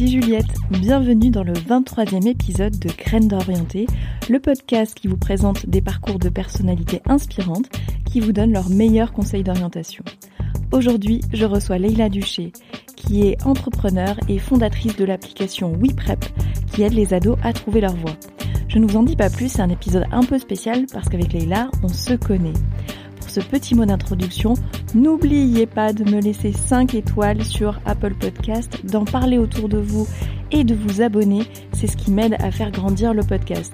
Ici Juliette, bienvenue dans le 23e épisode de Graines d'Orienté, le podcast qui vous présente des parcours de personnalités inspirantes qui vous donnent leurs meilleurs conseils d'orientation. Aujourd'hui, je reçois Leila Duché, qui est entrepreneur et fondatrice de l'application WePrep, qui aide les ados à trouver leur voie. Je ne vous en dis pas plus, c'est un épisode un peu spécial parce qu'avec Leila, on se connaît. Petit mot d'introduction, n'oubliez pas de me laisser 5 étoiles sur Apple Podcast, d'en parler autour de vous et de vous abonner, c'est ce qui m'aide à faire grandir le podcast.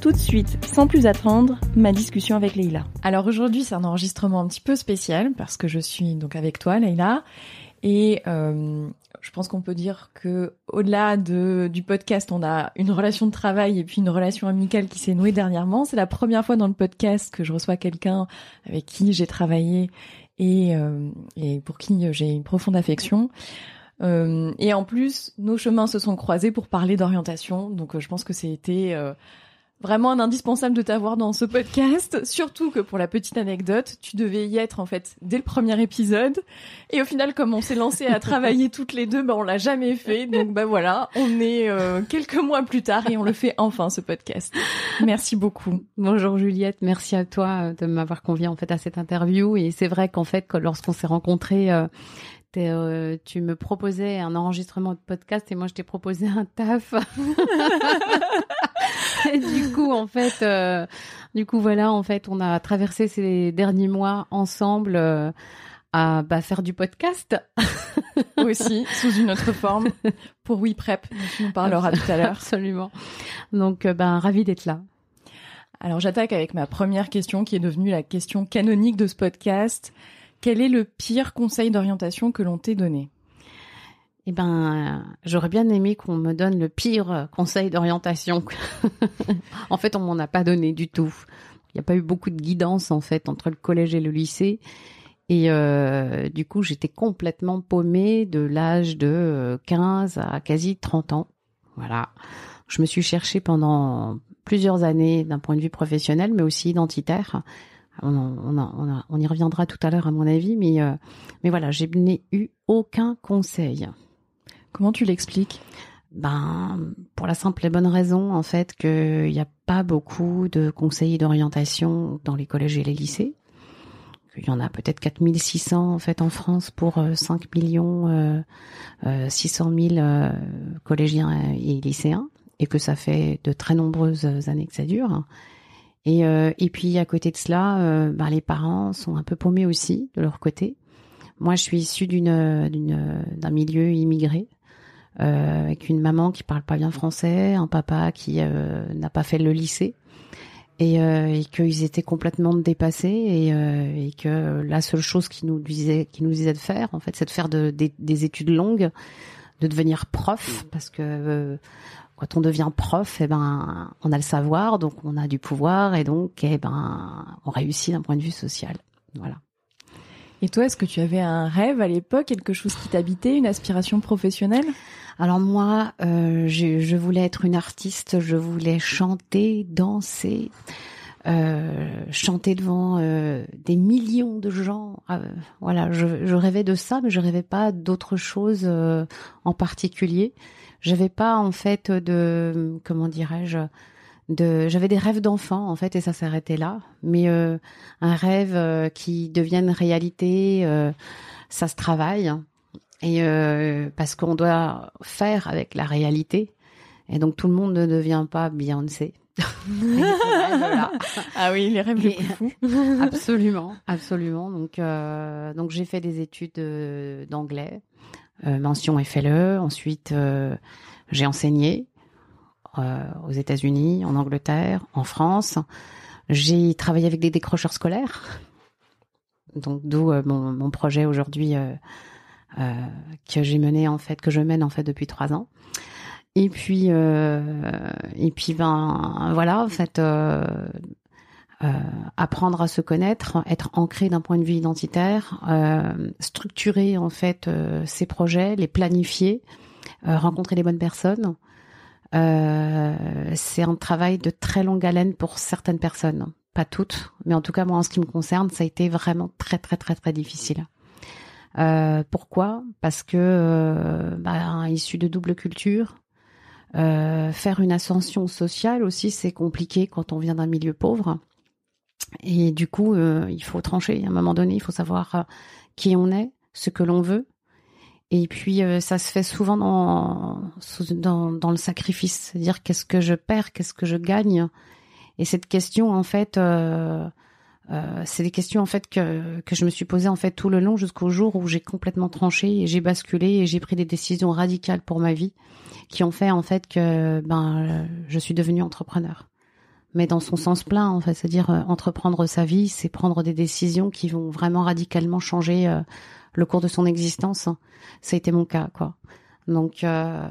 Tout de suite, sans plus attendre, ma discussion avec Leila. Alors aujourd'hui, c'est un enregistrement un petit peu spécial parce que je suis donc avec toi, Leila, et euh, je pense qu'on peut dire que au-delà de, du podcast, on a une relation de travail et puis une relation amicale qui s'est nouée dernièrement. C'est la première fois dans le podcast que je reçois quelqu'un avec qui j'ai travaillé et, euh, et pour qui j'ai une profonde affection. Euh, et en plus, nos chemins se sont croisés pour parler d'orientation. Donc, je pense que c'était euh, vraiment un indispensable de t'avoir dans ce podcast. Surtout que pour la petite anecdote, tu devais y être en fait dès le premier épisode. Et au final, comme on s'est lancé à travailler toutes les deux, bah on l'a jamais fait. Donc bah voilà, on est euh, quelques mois plus tard et on le fait enfin ce podcast. Merci beaucoup. Bonjour Juliette, merci à toi euh, de m'avoir convié en fait à cette interview. Et c'est vrai qu'en fait, lorsqu'on s'est rencontrés. Euh, euh, tu me proposais un enregistrement de podcast et moi je t'ai proposé un taf. et du coup, en fait, euh, du coup voilà, en fait, on a traversé ces derniers mois ensemble euh, à bah, faire du podcast aussi sous une autre forme pour WePrep. dont tu nous parleras tout à l'heure. Absolument. Donc, ben ravi d'être là. Alors j'attaque avec ma première question qui est devenue la question canonique de ce podcast. Quel est le pire conseil d'orientation que l'on t'ait donné? Eh ben, j'aurais bien aimé qu'on me donne le pire conseil d'orientation. en fait, on m'en a pas donné du tout. Il n'y a pas eu beaucoup de guidance en fait entre le collège et le lycée. Et euh, du coup, j'étais complètement paumée de l'âge de 15 à quasi 30 ans. Voilà. Je me suis cherchée pendant plusieurs années d'un point de vue professionnel, mais aussi identitaire on, y reviendra tout à l'heure à mon avis, mais, euh, mais voilà, j'ai n'ai eu aucun conseil. Comment tu l'expliques? Ben, pour la simple et bonne raison, en fait, qu'il n'y a pas beaucoup de conseillers d'orientation dans les collèges et les lycées. Il y en a peut-être 4600 en fait en France pour 5 euh, millions euh, 600 000 euh, collégiens et lycéens et que ça fait de très nombreuses années que ça dure. Et, euh, et puis à côté de cela, euh, bah, les parents sont un peu paumés aussi de leur côté. Moi, je suis issue d'une d'un milieu immigré euh, avec une maman qui parle pas bien français, un papa qui euh, n'a pas fait le lycée et, euh, qu'ils étaient complètement dépassés et, que la seule chose qui nous disait qui nous disait de faire, en fait, c'est de faire de, des, des études longues, de devenir prof parce que quand on devient prof, eh ben, on a le savoir, donc on a du pouvoir, et donc, eh ben, on réussit d'un point de vue social. Voilà. Et toi, est-ce que tu avais un rêve à l'époque, quelque chose qui t'habitait, une aspiration professionnelle? Alors moi, euh, je, je, voulais être une artiste, je voulais chanter, danser, euh, chanter devant euh, des millions de gens. Voilà, je, je, rêvais de ça, mais je rêvais pas d'autre chose en particulier j'avais pas en fait de comment dirais-je de j'avais des rêves d'enfant en fait et ça s'arrêtait là. Mais euh, un rêve euh, qui devienne réalité euh, ça se travaille. Et euh, parce qu'on doit faire avec la réalité. Et donc tout le monde ne devient pas Beyoncé. Ah oui les rêves les plus fous absolument absolument. Donc donc j'ai fait des études d'anglais mention FLE. Ensuite, euh, j'ai enseigné euh, aux États-Unis, en Angleterre, en France. J'ai travaillé avec des décrocheurs scolaires. Donc d'où mon, mon, projet aujourd'hui que j'ai mené en fait, que je mène en fait depuis trois ans. Et puis, et puis ben voilà, en fait, apprendre à se connaître, être ancré d'un point de vue identitaire, structurer en fait ses projets, les planifier, rencontrer les bonnes personnes. c'est un travail de très longue haleine pour certaines personnes pas toutes, mais en tout cas moi en ce qui me concerne, ça a été vraiment très très très très difficile. Euh, pourquoi? Parce que euh, bah, issu de double culture, euh, faire une ascension sociale aussi c'est compliqué quand on vient d'un milieu pauvre. Et du coup, euh, il faut trancher. À un moment donné, il faut savoir euh, qui on est, ce que l'on veut. Et puis, ça se fait souvent dans, dans, dans le sacrifice. C'est-à-dire, qu'est-ce que je perds, qu'est-ce que je gagne? Et cette question, en fait, euh, euh, c'est des questions en fait que, que je me suis posée en fait tout le long jusqu'au jour où j'ai complètement tranché et j'ai basculé et j'ai pris des décisions radicales pour ma vie qui ont fait en fait que ben je suis devenue entrepreneur. Mais dans son sens plein, en fait, c'est-à-dire euh, entreprendre sa vie, c'est prendre des décisions qui vont vraiment radicalement changer euh, le cours de son existence. Ça a été mon cas, quoi. Donc, euh,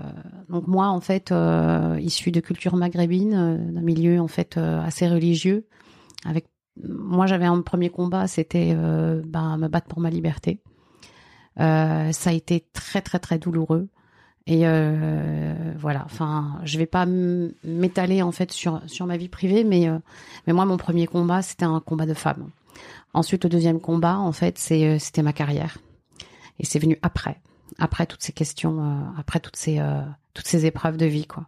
donc moi, en fait, euh, issu de culture maghrébine, d'un milieu en fait assez religieux, avec moi, j'avais un premier combat, c'était ben, me battre pour ma liberté. ça a été très très très douloureux. Et voilà, enfin, je vais pas m'étaler en fait sur sur ma vie privée, mais mais moi, mon premier combat, c'était un combat de femme. Ensuite, le deuxième combat, en fait, c'est c'était ma carrière, et c'est venu après après toutes ces questions, euh, après toutes ces euh, toutes ces épreuves de vie, quoi.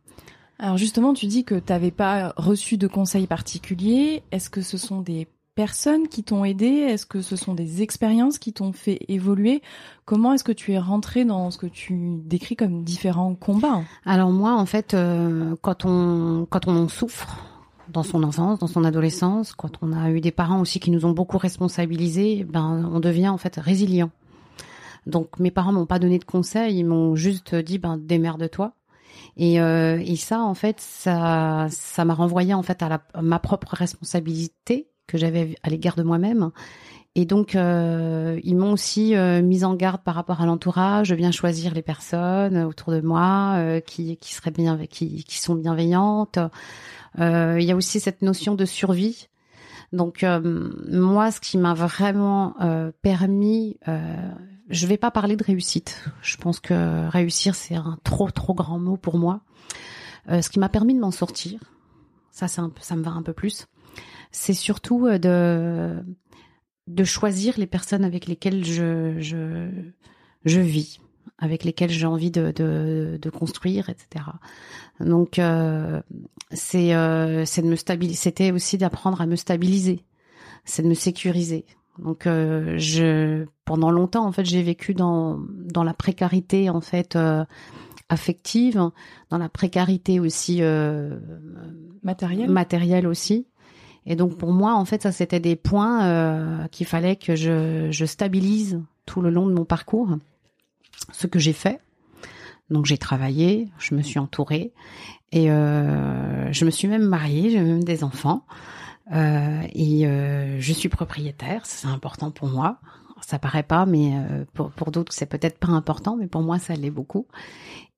Alors justement, tu dis que tu n'avais pas reçu de conseils particuliers. Est-ce que ce sont des personnes qui t'ont aidé? Est-ce que ce sont des expériences qui t'ont fait évoluer? Comment est-ce que tu es rentré dans ce que tu décris comme différents combats? Alors moi, en fait, euh, quand on quand on souffre dans son enfance, dans son adolescence, quand on a eu des parents aussi qui nous ont beaucoup responsabilisés, ben on devient en fait résilient. Donc mes parents m'ont pas donné de conseils, ils m'ont juste dit ben démerde-toi. Et, euh, et ça en fait ça ça m'a renvoyé en fait à, la, ma propre responsabilité que j'avais à l'égard de moi-même. Et donc euh, ils m'ont aussi euh, mise en garde par rapport à l'entourage, de bien choisir les personnes autour de moi euh, qui qui seraient bien qui qui sont bienveillantes. Euh, il y a aussi cette notion de survie. Donc moi, ce qui m'a vraiment permis je vais pas parler de réussite. Je pense que réussir c'est un trop trop grand mot pour moi. Euh, ce qui m'a permis de m'en sortir, ça un peu, ça me va un peu plus. C'est surtout euh, de de choisir les personnes avec lesquelles je je je vis, avec lesquelles j'ai envie de, de, de construire, etc. Donc euh, c'est euh, de me stabiliser. C'était aussi d'apprendre à me stabiliser, c'est de me sécuriser. Donc euh, je pendant longtemps en fait j'ai vécu dans dans la précarité en fait affective, dans la précarité aussi matérielle? matérielle aussi. Et donc pour moi en fait ça c'était des points euh, qu'il fallait que je je stabilise tout le long de mon parcours. Ce que j'ai fait. Donc j'ai travaillé, je me suis entourée et euh, je me suis même mariée, j'ai même des enfants. Euh, et euh, je suis propriétaire, c'est important pour moi. Ça paraît pas, mais euh, pour, pour d'autres c'est peut-être pas important, mais pour moi ça l'est beaucoup.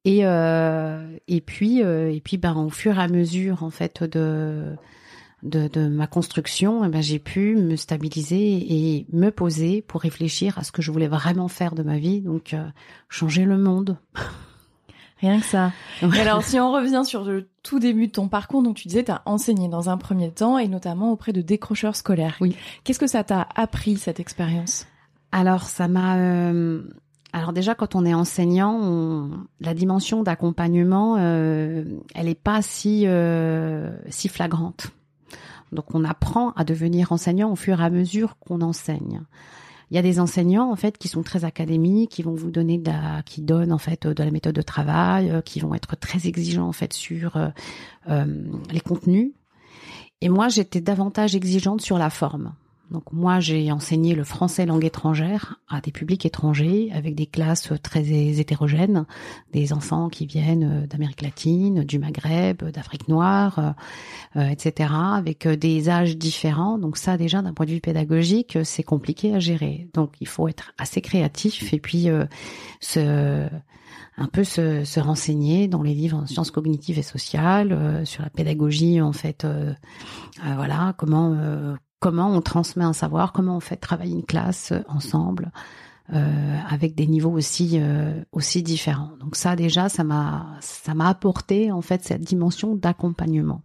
Et et puis et puis ben au fur et à mesure en fait de de, de ma construction, eh ben, j'ai pu me stabiliser et me poser pour réfléchir à ce que je voulais vraiment faire de ma vie, donc changer le monde. Rien que ça. Et alors, si on revient sur le tout début de ton parcours, donc tu disais, tu as enseigné dans un premier temps et notamment auprès de décrocheurs scolaires. Oui. Qu'est-ce que ça t'a appris, cette expérience? Alors, ça m'a... Euh... Alors déjà, quand on est enseignant, on... la dimension d'accompagnement, euh, elle est pas si euh, si flagrante. Donc, on apprend à devenir enseignant au fur et à mesure qu'on enseigne. Il y a des enseignants en fait qui sont très académiques, qui vont vous donner de la, qui donnent en fait de la méthode de travail, euh, qui vont être très exigeants en fait sur euh, euh, les contenus. Et moi, j'étais davantage exigeante sur la forme. Donc moi, j'ai enseigné le français langue étrangère à des publics étrangers avec des classes très hétérogènes, des enfants qui viennent d'Amérique latine, du Maghreb, d'Afrique noire, euh, etc., avec des âges différents. Donc ça, déjà, d'un point de vue pédagogique, c'est compliqué à gérer. Donc il faut être assez créatif et puis euh, se un peu se, se, renseigner dans les livres en sciences cognitives et sociales, euh, sur la pédagogie en fait, euh, euh, voilà, comment comment on transmet un savoir, comment on fait travailler une classe ensemble. avec des niveaux aussi aussi différents. Donc ça déjà, ça m'a ça m'a apporté en fait cette dimension d'accompagnement.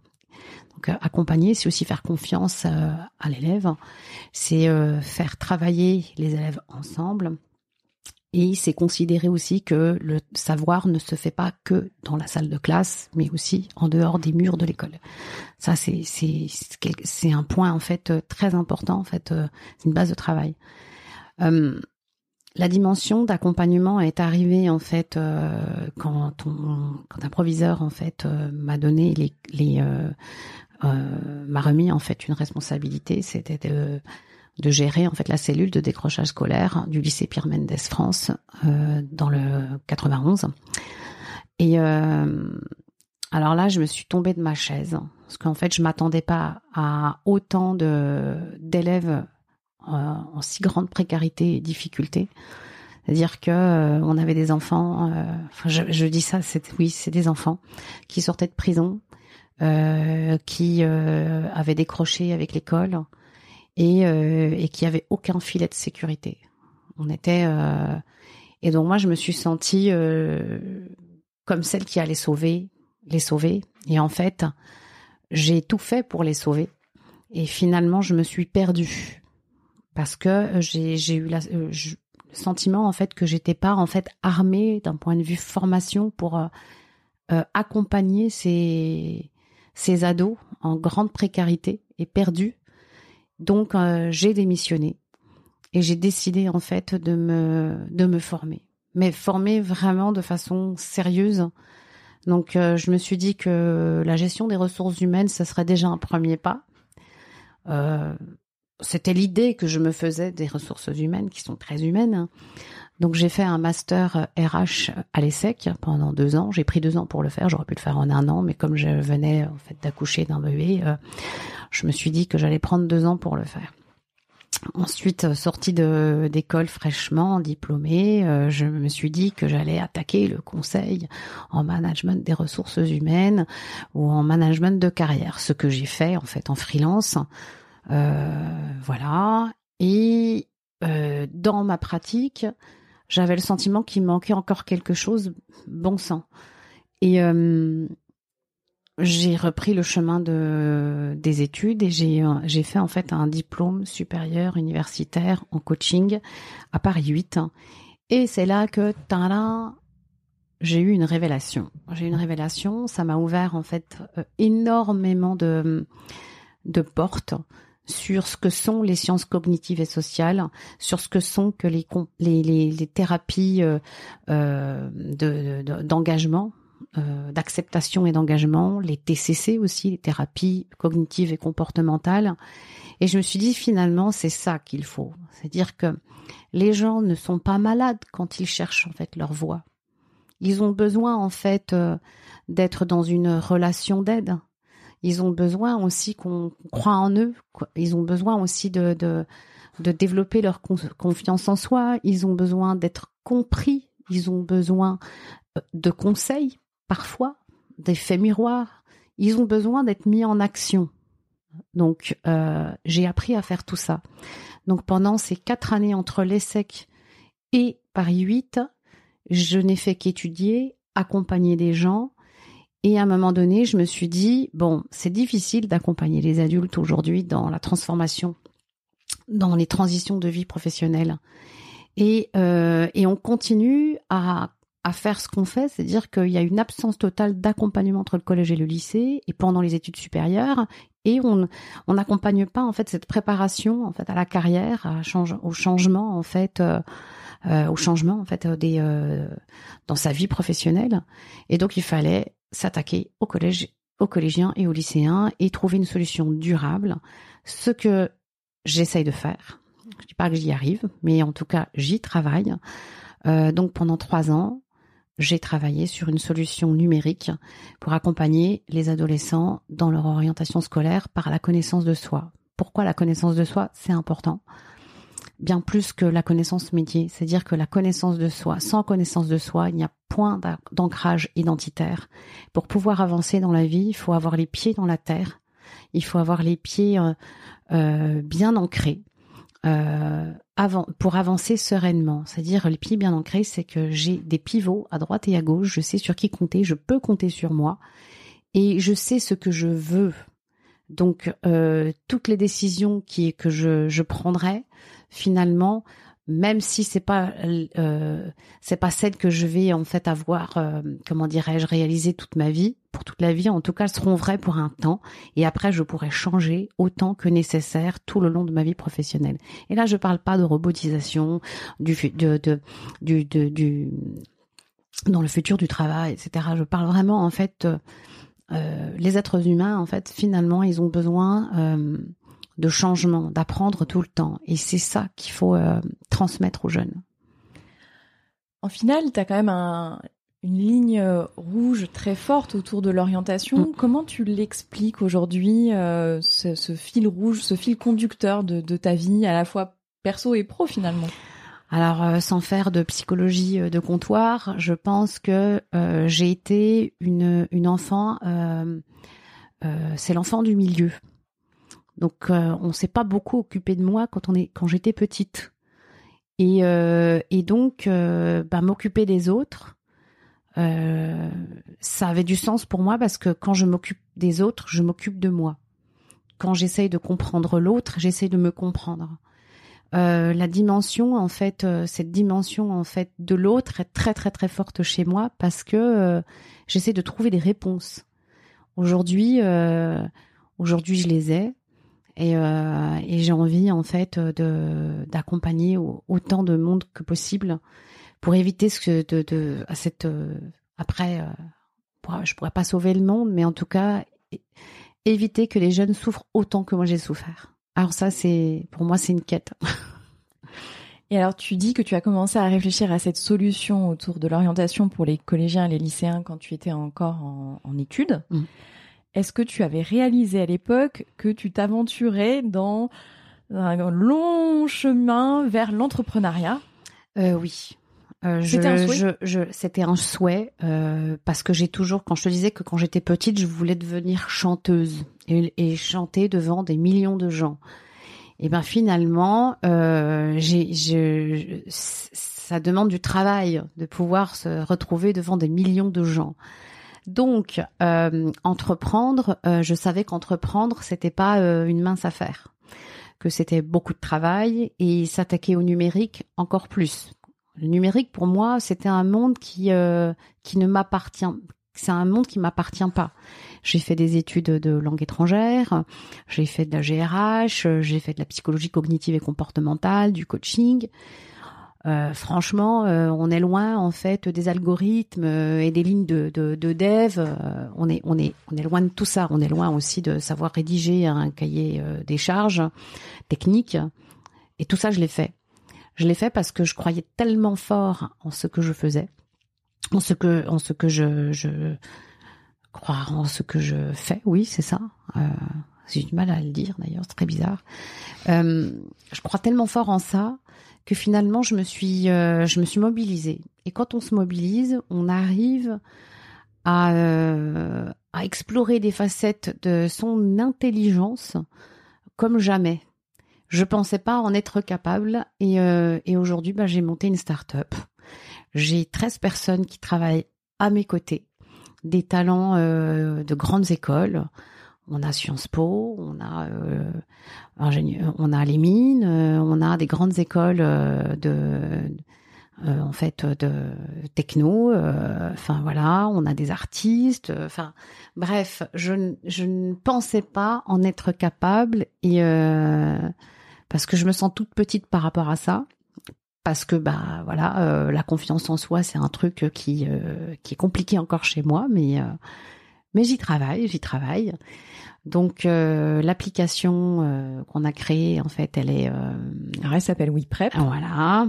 Donc accompagner, c'est aussi faire confiance à l'élève, c'est faire travailler les élèves ensemble, et c'est considéré aussi que le savoir ne se fait pas que dans la salle de classe, mais aussi en dehors des murs de l'école. Ça, c'est c'est c'est un point en fait très important. En fait, euh, c'est une base de travail. Euh, la dimension d'accompagnement est arrivée en fait euh, quand un proviseur en fait m'a donné les m'a remis en fait une responsabilité, c'était de de gérer en fait la cellule de décrochage scolaire du lycée Pierre Mendès France euh, dans le 91. Et euh, alors là, je me suis tombée de ma chaise parce qu'en fait, je m'attendais pas à autant de d'élèves euh, en si grande précarité et difficulté. C'est-à-dire que on avait des enfants. Je, dis ça, c'est oui, c'est des enfants qui sortaient de prison, qui avaient décroché avec l'école, et, euh, et qui avait aucun filet de sécurité. On était euh, et donc moi je me suis sentie euh, comme celle qui allait sauver, les sauver. Et en fait, j'ai tout fait pour les sauver. Et finalement, je me suis perdue parce que j'ai eu la, le sentiment en fait que j'étais pas en fait armée d'un point de vue formation pour euh, accompagner ces ces ados en grande précarité et perdus donc euh, j'ai démissionné et j'ai décidé en fait de me former, mais former vraiment de façon sérieuse. Donc euh, je me suis dit que la gestion des ressources humaines, ce serait déjà un premier pas. Euh, c'était l'idée que je me faisais des ressources humaines qui sont très humaines. Donc j'ai fait un master RH à l'ESSEC pendant deux ans. J'ai pris deux ans pour le faire. J'aurais pu le faire en un an, mais comme je venais en fait d'accoucher d'un bébé, je me suis dit que j'allais prendre deux ans pour le faire. Ensuite, euh, sortie d'école fraîchement diplômée, euh, je me suis dit que j'allais attaquer le conseil en management des ressources humaines ou en management de carrière, ce que j'ai fait en fait en freelance. Euh, voilà. Et dans ma pratique, j'avais le sentiment qu'il manquait encore quelque chose, bon sang. Et j'ai repris le chemin de des études et j'ai j'ai fait en fait un diplôme supérieur universitaire en coaching à Paris 8 et c'est là que j'ai eu une révélation. J'ai eu une révélation, ça m'a ouvert en fait euh, énormément de portes sur ce que sont les sciences cognitives et sociales, sur ce que sont que les les, les, thérapies euh, euh d'engagement euh, d'acceptation et d'engagement, les TCC aussi, les thérapies cognitives et comportementales. Et je me suis dit finalement c'est ça qu'il faut, c'est-à-dire que les gens ne sont pas malades quand ils cherchent en fait leur voie. Ils ont besoin en fait euh, d'être dans une relation d'aide. Ils ont besoin aussi qu'on croit en eux. Ils ont besoin aussi de, de, de développer leur confiance en soi. Ils ont besoin d'être compris. Ils ont besoin euh, de conseils parfois des faits miroirs. Ils ont besoin d'être mis en action. Donc, euh, j'ai appris à faire tout ça. Donc, pendant ces quatre années entre l'ESSEC et Paris 8, je n'ai fait qu'étudier, accompagner des gens. Et à un moment donné, je me suis dit, bon, c'est difficile d'accompagner les adultes aujourd'hui dans la transformation, dans les transitions de vie professionnelle. Et, euh, on continue à faire ce qu'on fait, c'est-à-dire qu'il y a une absence totale d'accompagnement entre le collège et le lycée et pendant les études supérieures et on n'accompagne pas en fait cette préparation en fait à la carrière, au changement en fait euh, euh au changement en fait dans sa vie professionnelle et donc il fallait s'attaquer au collège aux collégiens et aux lycéens et trouver une solution durable, ce que j'essaye de faire. Je dis pas que j'y arrive, mais en tout cas, j'y travaille. Euh, donc pendant trois ans, j'ai travaillé sur une solution numérique pour accompagner les adolescents dans leur orientation scolaire par la connaissance de soi. Pourquoi la connaissance de soi? C'est important. Bien plus que la connaissance métier, c'est-à-dire que la connaissance de soi, sans connaissance de soi, il n'y a point d'ancrage identitaire. Pour pouvoir avancer dans la vie, il faut avoir les pieds dans la terre, il faut avoir les pieds euh, euh, bien ancrés. Euh, pour avancer sereinement. C'est-à-dire les pieds bien ancrés, c'est que j'ai des pivots à droite et à gauche, je sais sur qui compter, je peux compter sur moi et je sais ce que je veux. Donc toutes les décisions qui que je prendrai, finalement, même si c'est pas euh, c'est pas celle que je vais en fait avoir euh, comment dirais-je réaliser toute ma vie pour toute la vie en tout cas seront vraies pour un temps. Et après je pourrai changer autant que nécessaire tout le long de ma vie professionnelle. Et là je parle pas de robotisation du de, de du, du dans le futur du travail etc je parle vraiment en fait euh, les êtres humains en fait finalement ils ont besoin euh, de changement, d'apprendre tout le temps. Et c'est ça qu'il faut euh, transmettre aux jeunes. En final, tu as quand même une ligne euh, rouge très forte autour de l'orientation. Mm. Comment tu l'expliques aujourd'hui, euh, ce, fil rouge, ce fil conducteur de, ta vie, à la fois perso et pro finalement? Alors, sans faire de psychologie de comptoir, je pense que j'ai été une, une enfant, c'est l'enfant du milieu. Donc euh, on s'est pas beaucoup occupé de moi quand j'étais petite. Et, euh, donc euh, bah, m'occuper des autres, ça avait du sens pour moi parce que quand je m'occupe des autres, je m'occupe de moi. Quand j'essaye de comprendre l'autre, j'essaye de me comprendre. la dimension en fait, cette dimension en fait de l'autre est très très très forte chez moi parce que j'essaie de trouver des réponses. Aujourd'hui, aujourd'hui je les ai. Et, euh, et j'ai envie en fait de d'accompagner autant de monde que possible pour éviter ce que de, de à cette euh, après euh, je pourrais pas sauver le monde mais en tout cas éviter que les jeunes souffrent autant que moi j'ai souffert. Alors ça c'est pour moi c'est une quête. Et alors tu dis que tu as commencé à réfléchir à cette solution autour de l'orientation pour les collégiens et les lycéens quand tu étais encore en, en études. Mmh. Est-ce que tu avais réalisé à l'époque que tu t'aventurais dans un long chemin vers l'entrepreneuriat? Euh, Oui. Euh, c'était un souhait? c'était un souhait euh, parce que j'ai toujours, quand je te disais que quand j'étais petite, je voulais devenir chanteuse et, chanter devant des millions de gens. Et ben finalement, j'ai, ça demande du travail de pouvoir se retrouver devant des millions de gens. Donc, euh, entreprendre, euh, je savais qu'entreprendre, c'était pas euh, une mince affaire, que c'était beaucoup de travail et s'attaquer au numérique encore plus. Le numérique, pour moi, c'était un monde qui qui ne m'appartient, c'est un monde qui m'appartient pas. J'ai fait des études de langue étrangère, j'ai fait de la GRH, j'ai fait de la psychologie cognitive et comportementale, du coaching. Euh, franchement, euh, on est loin en fait des algorithmes euh, et des lignes de, de, de dev. on est on est on est loin de tout ça. On est loin aussi de savoir rédiger un cahier des charges techniques. Et tout ça, je l'ai fait. Je l'ai fait parce que je croyais tellement fort en ce que je faisais, en ce que en ce que je je en ce que je fais. Oui, c'est ça. J'ai du mal à le dire d'ailleurs, c'est très bizarre. je crois tellement fort en ça que finalement je me suis euh, je me suis mobilisée. Et quand on se mobilise, on arrive à, euh, explorer des facettes de son intelligence comme jamais. Je pensais pas en être capable et, euh, aujourd'hui bah, j'ai monté une start-up. J'ai 13 personnes qui travaillent à mes côtés, des talents de grandes écoles, on a Sciences Po, on a euh, on a les mines, euh, on a des grandes écoles euh, de en fait de techno, enfin voilà, on a des artistes, enfin bref, je, je ne pensais pas en être capable et parce que je me sens toute petite par rapport à ça. Parce que bah voilà la confiance en soi c'est un truc qui qui est compliqué encore chez moi mais mais j'y travaille j'y travaille Donc l'application qu'on a créée, en fait, elle est. Alors elle s'appelle WePrep. Voilà.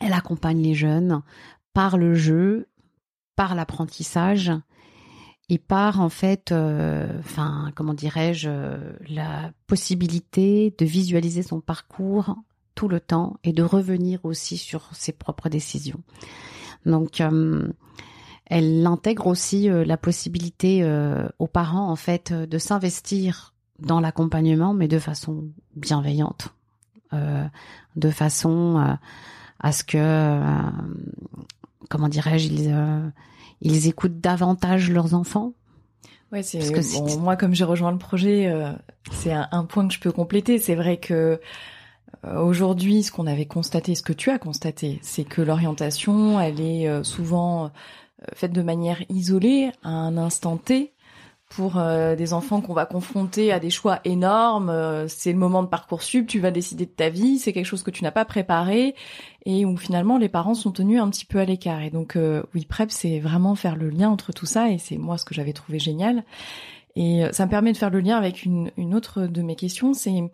Elle accompagne les jeunes par le jeu, par l'apprentissage et par en fait, enfin comment dirais-je, la possibilité de visualiser son parcours tout le temps et de revenir aussi sur ses propres décisions. Donc, euh, elle intègre aussi euh, la possibilité euh, aux parents en fait de s'investir dans l'accompagnement, mais de façon bienveillante, de façon à ce que, comment dirais-je, ils, ils écoutent davantage leurs enfants. Ouais, c'est bon, moi comme j'ai rejoint le projet, c'est un, un, point que je peux compléter. C'est vrai que euh, aujourd'hui, ce qu'on avait constaté, ce que tu as constaté, c'est que l'orientation, elle est euh, souvent euh, faite de manière isolée à un instant T pour des enfants qu'on va confronter à des choix énormes. c'est le moment de parcours sub, tu vas décider de ta vie, c'est quelque chose que tu n'as pas préparé et où finalement les parents sont tenus un petit peu à l'écart. Et donc oui, prep, c'est vraiment faire le lien entre tout ça et c'est moi ce que j'avais trouvé génial. Et ça me permet de faire le lien avec une, une autre de mes questions, c'est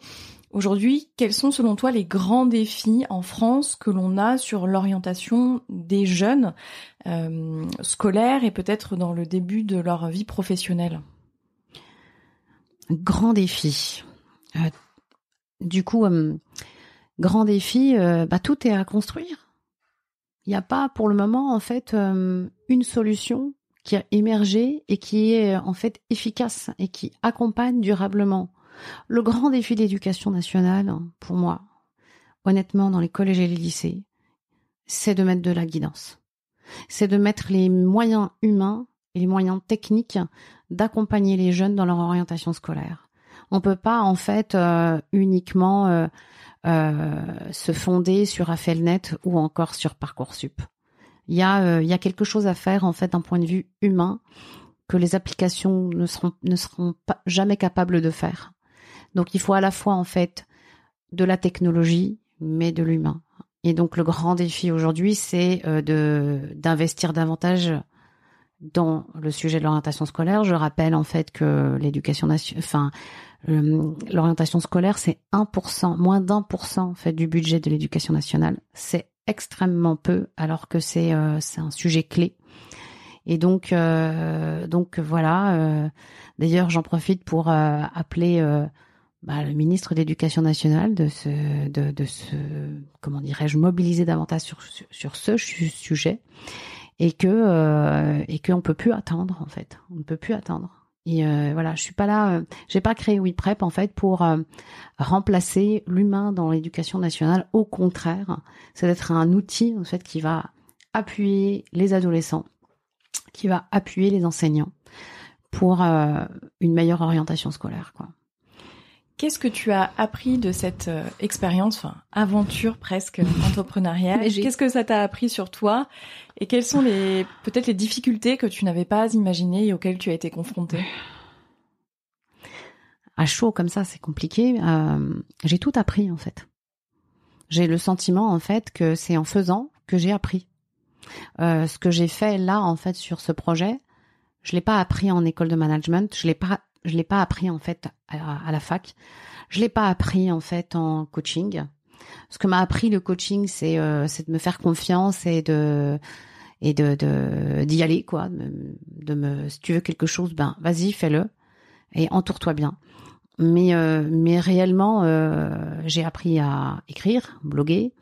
Aujourd'hui, quels sont selon toi les grands défis en France que l'on a sur l'orientation des jeunes euh, scolaires et peut-être dans le début de leur vie professionnelle? Grand défi. Euh, du coup, euh, grand défi, bah, tout est à construire. Il n'y a pas pour le moment en fait une solution qui a émergé et qui est en fait efficace et qui accompagne durablement le grand défi de l'éducation nationale, pour moi, honnêtement, dans les collèges et les lycées, c'est de mettre de la guidance. C'est de mettre les moyens humains et les moyens techniques d'accompagner les jeunes dans leur orientation scolaire. On peut pas en fait euh, uniquement euh, euh, se fonder sur Affelnet ou encore sur Parcoursup. Il y a quelque chose à faire en fait d'un point de vue humain que les applications ne seront ne jamais capables de faire. Donc il faut à la fois en fait de la technologie, mais de l'humain. Et donc le grand défi aujourd'hui, c'est euh, de d'investir davantage dans le sujet de l'orientation scolaire. Je rappelle en fait que l'éducation nationale, enfin l'orientation scolaire, c'est 1%, moins d'un pour cent en fait du budget de l'éducation nationale. C'est extrêmement peu, alors que c'est euh, c'est un sujet clé. Et donc euh, donc voilà. D'ailleurs, j'en profite pour appeler bah, le ministre de l'Éducation nationale de se, de, se, comment dirais-je, mobiliser davantage sur, sur, ce sujet et que euh, et qu'on peut plus attendre en fait, on ne peut plus attendre. Et euh, voilà, je suis pas là, euh, j'ai pas créé WePrep en fait pour euh, remplacer l'humain dans l'éducation nationale. Au contraire, c'est d'être un outil en fait qui va appuyer les adolescents, qui va appuyer les enseignants pour une meilleure orientation scolaire, quoi. Qu'est-ce que tu as appris de cette euh, expérience, enfin aventure presque entrepreneuriale? Qu'est-ce que ça t'a appris sur toi? Et quelles sont les peut-être les difficultés que tu n'avais pas imaginées et auxquelles tu as été confrontée? À chaud comme ça, c'est compliqué. Euh, j'ai tout appris en fait. J'ai le sentiment en fait que c'est en faisant que j'ai appris. Euh, ce que j'ai fait là en fait sur ce projet, je l'ai pas appris en école de management, je l'ai pas je l'ai pas appris en fait à, la fac. Je l'ai pas appris en fait en coaching. Ce que m'a appris le coaching, c'est euh, de me faire confiance et de et de d'y aller quoi. De, me si tu veux quelque chose, ben vas-y fais-le et entoure-toi bien. Mais euh, mais réellement, euh, j'ai appris à écrire, bloguer,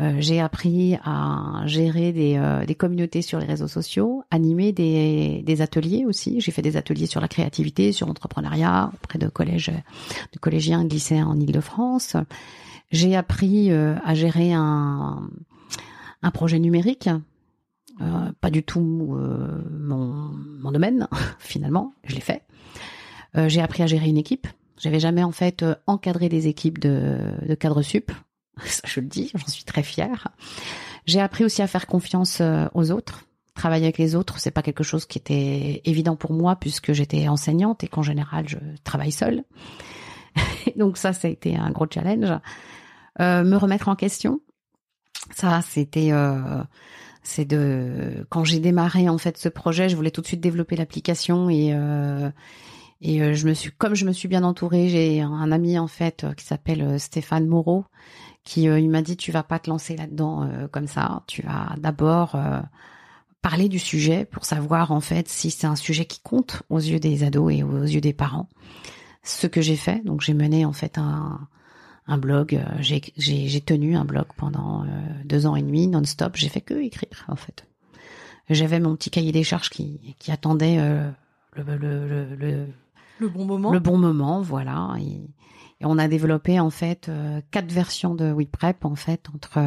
euh, j'ai appris à gérer des, euh, des, communautés sur les réseaux sociaux, animer des, ateliers aussi. J'ai fait des ateliers sur la créativité, sur l'entrepreneuriat auprès de collèges, de collégiens, lycéens en Ile-de-France. J'ai appris euh, à gérer un, projet numérique. pas du tout mon, mon domaine finalement, je l'ai fait. j'ai appris à gérer une équipe. J'avais jamais en fait encadré des équipes de, de cadres sup je le dis, j'en suis très fière. J'ai appris aussi à faire confiance euh, aux autres. Travailler avec les autres, c'est pas quelque chose qui était évident pour moi puisque j'étais enseignante et qu'en général je travaille seule. Donc ça, ça a été un gros challenge. Euh, me remettre en question, ça, c'était, euh, c'est de quand j'ai démarré en fait ce projet, je voulais tout de suite développer l'application et Et je me suis, comme je me suis bien entourée, j'ai un ami en fait qui s'appelle Stéphane Moreau, qui il m'a dit tu vas pas te lancer là-dedans comme ça, tu vas d'abord parler du sujet pour savoir en fait si c'est un sujet qui compte aux yeux des ados et aux yeux des parents. Ce que j'ai fait, donc j'ai mené en fait un, un blog, euh, j'ai tenu un blog pendant euh, deux ans et demi non-stop, j'ai fait que écrire en fait. J'avais mon petit cahier des charges qui, qui attendait euh, le, le, le, le, bon moment. Le bon moment, voilà. Et, et on a développé en fait quatre versions de WePrep en fait entre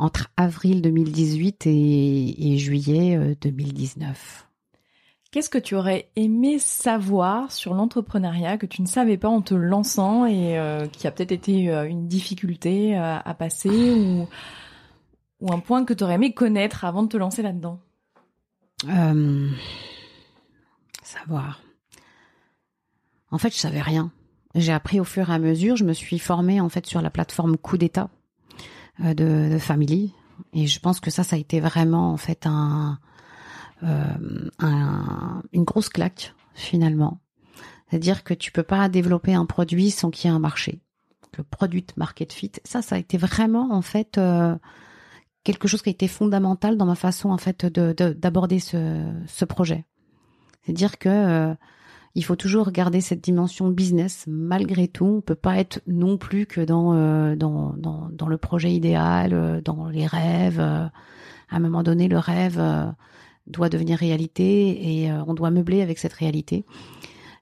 entre avril 2018 et, juillet 2019. Euh, Qu'est-ce que tu aurais aimé savoir sur l'entrepreneuriat que tu ne savais pas en te lançant et euh, qui a peut-être été euh, une difficulté à passer ou, ou, un point que tu aurais aimé connaître avant de te lancer là-dedans? Savoir. En fait, je savais rien. J'ai appris au fur et à mesure. Je me suis formée en fait sur la plateforme Coup d'État euh, de, de Family. Et je pense que ça, ça a été vraiment en fait un, euh, un une grosse claque finalement. C'est-à-dire que tu peux pas développer un produit sans qu'il y ait un marché. Le produit market fit, ça, ça a été vraiment en fait euh, quelque chose qui a été fondamental dans ma façon en fait de d'aborder ce, ce projet. C'est-à-dire que euh, il faut toujours garder cette dimension business malgré tout. On peut pas être non plus que dans euh, dans, dans, le projet idéal, euh, dans les rêves. Euh. à un moment donné, le rêve doit devenir réalité et on doit meubler avec cette réalité.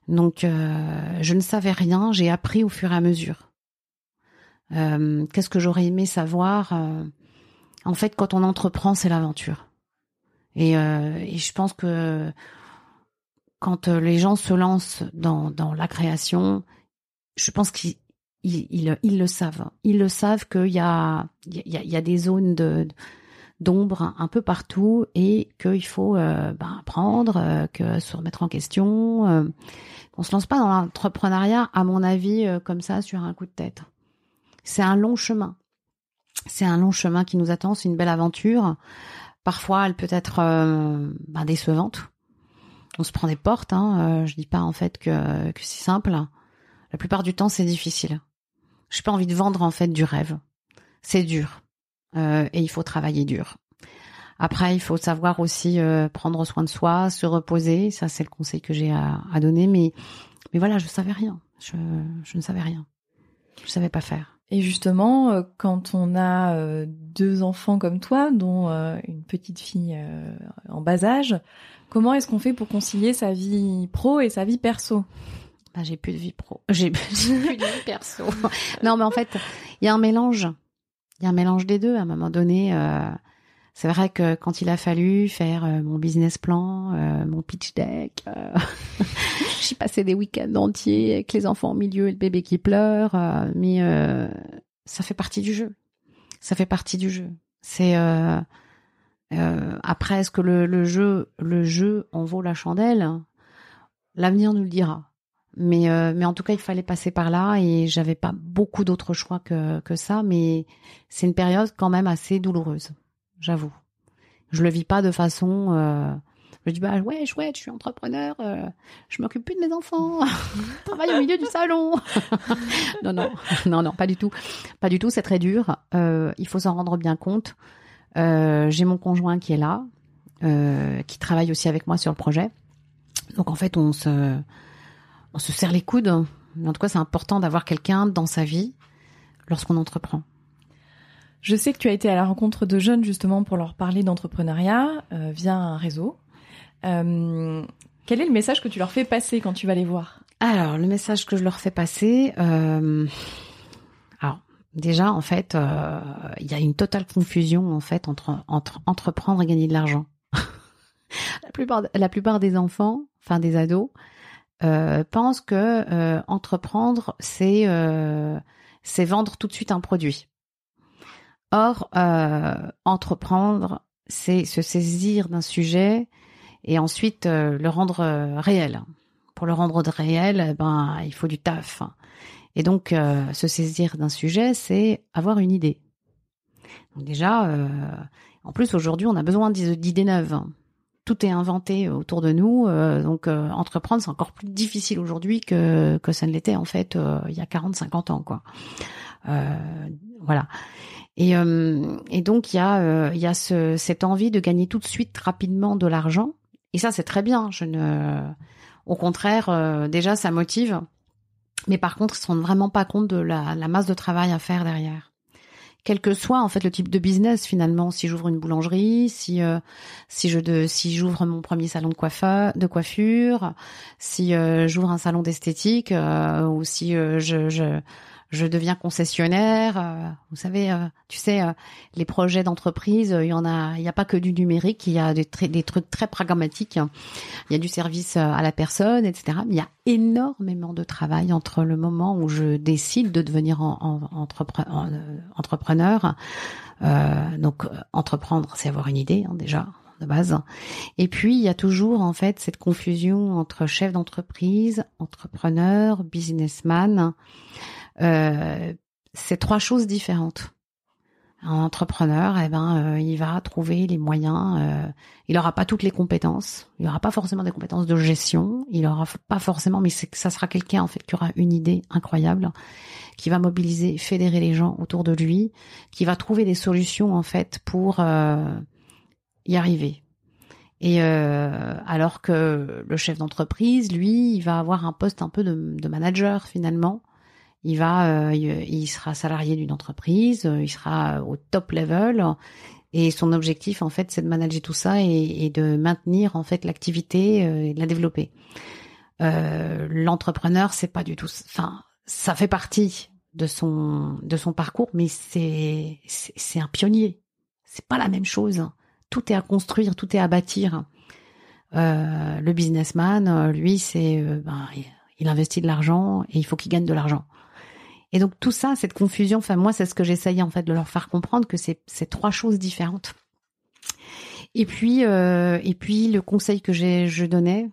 Donc, je ne savais rien. J'ai appris au fur et à mesure. Qu'est-ce que j'aurais aimé savoir En fait, quand on entreprend, c'est l'aventure. Et je pense que quand euh, les gens se lancent dans, dans la création, je pense qu'ils ils, ils, le savent. Ils le savent qu'il y a, il y, a, y a des zones de d'ombre un peu partout et qu'il faut euh, ben, apprendre, euh, que se remettre en question. Euh, on se lance pas dans l'entrepreneuriat, à mon avis, comme ça, sur un coup de tête. C'est un long chemin. C'est un long chemin qui nous attend. C'est une belle aventure. Parfois, elle peut être ben, décevante on se prend des portes. Hein. Euh, je dis pas en fait que, que c'est simple. La plupart du temps, c'est difficile. J'ai pas envie de vendre en fait du rêve. C'est dur euh, et il faut travailler dur. Après, il faut savoir aussi euh, prendre soin de soi, se reposer. Ça, c'est le conseil que j'ai à, à, donner. Mais, mais voilà, je savais rien. Je, je ne savais rien. Je savais pas faire. Et justement, euh, quand on a euh, deux enfants comme toi, dont une petite fille en bas âge, Comment est-ce qu'on fait pour concilier sa vie pro et sa vie perso? Bah, j'ai plus de vie pro. J'ai plus de vie perso. non, mais en fait, il y a un mélange. Il y a un mélange des deux. À un moment donné, euh, c'est vrai que quand il a fallu faire euh, mon business plan, euh, mon pitch deck, j'ai passé des week-ends entiers avec les enfants au milieu et le bébé qui pleure. mais ça fait partie du jeu. Ça fait partie du jeu. C'est euh, après, est-ce que le, jeu, le jeu en vaut la chandelle? L'avenir nous le dira. Mais, euh, en tout cas, il fallait passer par là et j'avais pas beaucoup d'autres choix que ça. Mais c'est une période quand même assez douloureuse, j'avoue. Je le vis pas de façon. Euh, je dis bah ouais chouette, je suis entrepreneur, euh, je m'occupe plus de mes enfants, je travaille au milieu du salon. non non non non pas du tout, pas du tout. C'est très dur. Euh, il faut s'en rendre bien compte. Euh, j'ai mon conjoint qui est là, euh, qui travaille aussi avec moi sur le projet. Donc en fait, on se, on se serre les coudes. En tout cas, c'est important d'avoir quelqu'un dans sa vie lorsqu'on entreprend. Je sais que tu as été à la rencontre de jeunes justement pour leur parler d'entrepreneuriat euh, via un réseau. Euh, quel est le message que tu leur fais passer quand tu vas les voir? Alors, le message que je leur fais passer, euh, Déjà, en fait, euh, il y a une totale confusion en fait entre, entre entreprendre et gagner de l'argent. la plupart, la plupart des enfants, enfin des ados, euh, pensent que euh, entreprendre, c'est c'est vendre tout de suite un produit. Or, euh, entreprendre, c'est se saisir d'un sujet et ensuite le rendre réel. Pour le rendre réel, eh ben, il faut du taf. Et donc, euh, se saisir d'un sujet, c'est avoir une idée. Donc déjà, euh, en plus aujourd'hui, on a besoin d'idées neuves. tout est inventé autour de nous. donc entreprendre, c'est encore plus difficile aujourd'hui que ça ne l'était en fait il y a 40, 50 ans, voilà. Et, et donc il y a il y a ce, cette envie de gagner tout de suite rapidement de l'argent. Et ça c'est très bien. Je ne, au contraire, déjà ça motive. Mais par contre, ils se rendent vraiment pas compte de la, la masse de travail à faire derrière quel que soit en fait le type de business finalement si j'ouvre une boulangerie si euh, si je de si j'ouvre mon premier salon de coiffeur de coiffure si euh, j'ouvre un salon d'esthétique euh, ou si je, je je deviens concessionnaire. Euh, vous savez, euh, tu sais, euh, les projets d'entreprise, il y en a, il n'y a pas que du numérique, il y a des, des trucs très pragmatiques. Il y a du service à la personne, etc. Mais il y a énormément de travail entre le moment où je décide de devenir en, entrepreneur. donc, entreprendre, c'est avoir une idée hein, déjà de base. Et puis, il y a toujours en fait cette confusion entre chef d'entreprise, entrepreneur, businessman. Euh, c'est trois choses différentes. Un entrepreneur, eh ben, euh, il va trouver les moyens. Euh, il n'aura pas toutes les compétences. Il n'aura pas forcément des compétences de gestion. Il n'aura pas forcément, mais ça sera quelqu'un en fait qui aura une idée incroyable, qui va mobiliser, fédérer les gens autour de lui, qui va trouver des solutions en fait pour y arriver. Et alors que le chef d'entreprise, lui, il va avoir un poste un peu de manager finalement il va, euh, il sera salarié d'une entreprise, euh, il sera au top level. Et son objectif, en fait, c'est de manager tout ça et, de maintenir en fait l'activité euh, et de la développer. L'entrepreneur, c'est pas du tout. Enfin, ça fait partie de son de son parcours, mais c'est c'est un pionnier. C'est pas la même chose. Tout est à construire, tout est à bâtir. le businessman, lui, c'est ben, il investit de l'argent et il faut qu'il gagne de l'argent. Et donc tout ça, cette confusion, enfin moi c'est ce que j'essayais en fait de leur faire comprendre que c'est trois choses différentes. Et puis euh, et puis le conseil que j'ai je donnais,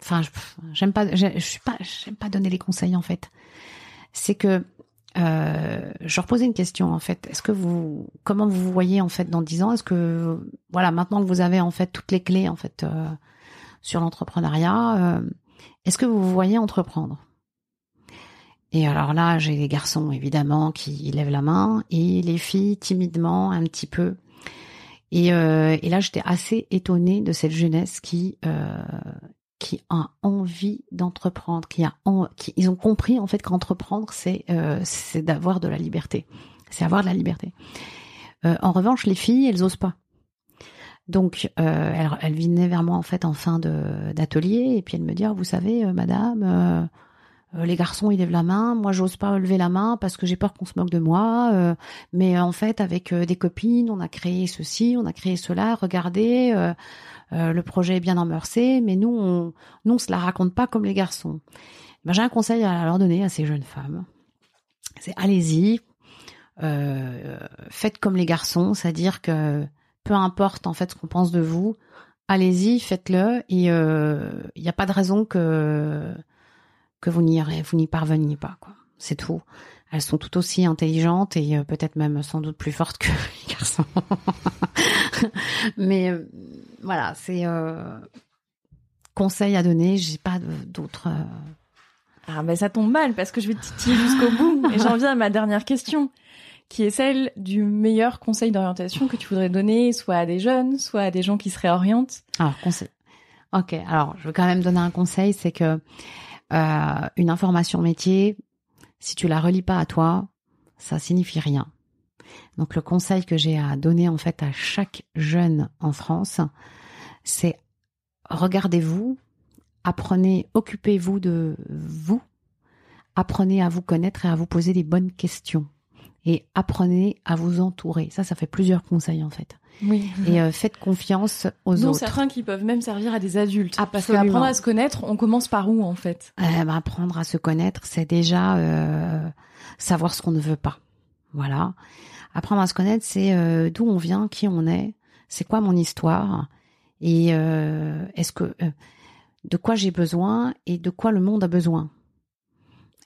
enfin j'aime pas je, suis pas j'aime pas donner les conseils en fait. C'est que euh, je leur posais une question en fait. Est-ce que vous, comment vous vous voyez en fait dans dix ans? Est-ce que voilà maintenant que vous avez en fait toutes les clés en fait euh, sur l'entrepreneuriat, euh, est-ce que vous vous voyez entreprendre? Et alors là, j'ai les garçons évidemment qui lèvent la main et les filles timidement un petit peu. Et, euh, là, j'étais assez étonnée de cette jeunesse qui euh, qui a envie d'entreprendre, qui a qui, ils ont compris en fait qu'entreprendre c'est euh, c'est d'avoir de la liberté, c'est avoir de la liberté. En revanche, les filles, elles osent pas. Donc, euh, elles venaient vers moi en fait en fin d'atelier et puis elles me disent, vous savez, Madame les garçons ils lèvent la main, moi j'ose pas lever la main parce que j'ai peur qu'on se moque de moi. Euh, mais en fait avec euh, des copines on a créé ceci, on a créé cela. Regardez, le projet est bien amorcé, mais nous on nous se la raconte pas comme les garçons. Ben, j'ai un conseil à leur donner à ces jeunes femmes. C'est allez-y, faites comme les garçons, c'est-à-dire que peu importe en fait ce qu'on pense de vous, allez-y, faites-le et il n'y a pas de raison que que vous n'y vous n'y parveniez pas quoi. C'est tout. Elles sont tout aussi intelligentes et euh, peut-être même sans doute plus fortes que les garçons. Mais euh, voilà, c'est euh, conseil à donner. J'ai pas d'autres. Ah ben ça tombe mal parce que je vais titiller jusqu'au bout et j'en viens à ma dernière question qui est celle du meilleur conseil d'orientation que tu voudrais donner soit à des jeunes, soit à des gens qui se réorientent. Alors conseil. Ok, alors je veux quand même donner un conseil, c'est que euh, une information métier, si tu la relis pas à toi, ça signifie rien. Donc le conseil que j'ai à donner en fait à chaque jeune en France, c'est regardez-vous, apprenez, occupez-vous de vous, apprenez à vous connaître et à vous poser des bonnes questions et apprenez à vous entourer. Ça, ça fait plusieurs conseils en fait. Oui. Et euh, faites confiance aux non, autres. certains qui peuvent même servir à des adultes. Ah, parce qu'apprendre à se connaître, on commence par où en fait? Euh, bah, Apprendre à se connaître, c'est déjà euh, savoir ce qu'on ne veut pas. Voilà. Apprendre à se connaître, c'est euh, d'où on vient, qui on est, c'est quoi mon histoire, et est-ce que de quoi j'ai besoin et de quoi le monde a besoin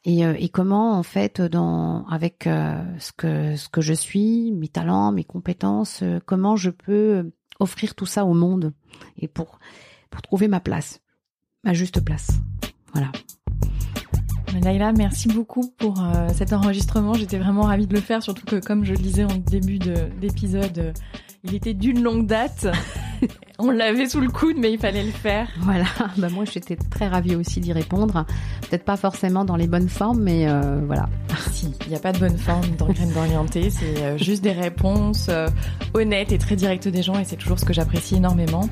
et, euh, et comment en fait dans avec euh, ce que ce que je suis, mes talents, mes compétences, euh, comment je peux offrir tout ça au monde et pour pour trouver ma place, ma juste place. Voilà. Laïla, merci beaucoup pour euh, cet enregistrement. J'étais vraiment ravie de le faire, surtout que comme je le disais en début d'épisode, il était d'une longue date. On l'avait sous le coude, mais il fallait le faire. Voilà, bah moi j'étais très ravie aussi d'y répondre. Peut-être pas forcément dans les bonnes formes, mais euh, voilà. Si, il n'y a pas de bonne forme dans Graines d'Orienté, c'est juste des réponses honnêtes et très directes des gens, et c'est toujours ce que j'apprécie énormément.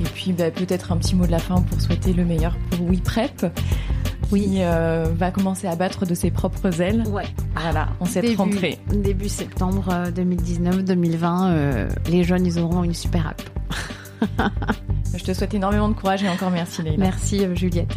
Et puis bah, peut-être un petit mot de la fin pour souhaiter le meilleur pour WePrep oui. Euh, va commencer à battre de ses propres ailes. Ouais. Voilà, cette début, rentrée. Début septembre 2019-2020, euh, euh, les jeunes, ils auront une super app. Je te souhaite énormément de courage et encore merci Leïla. Merci Juliette.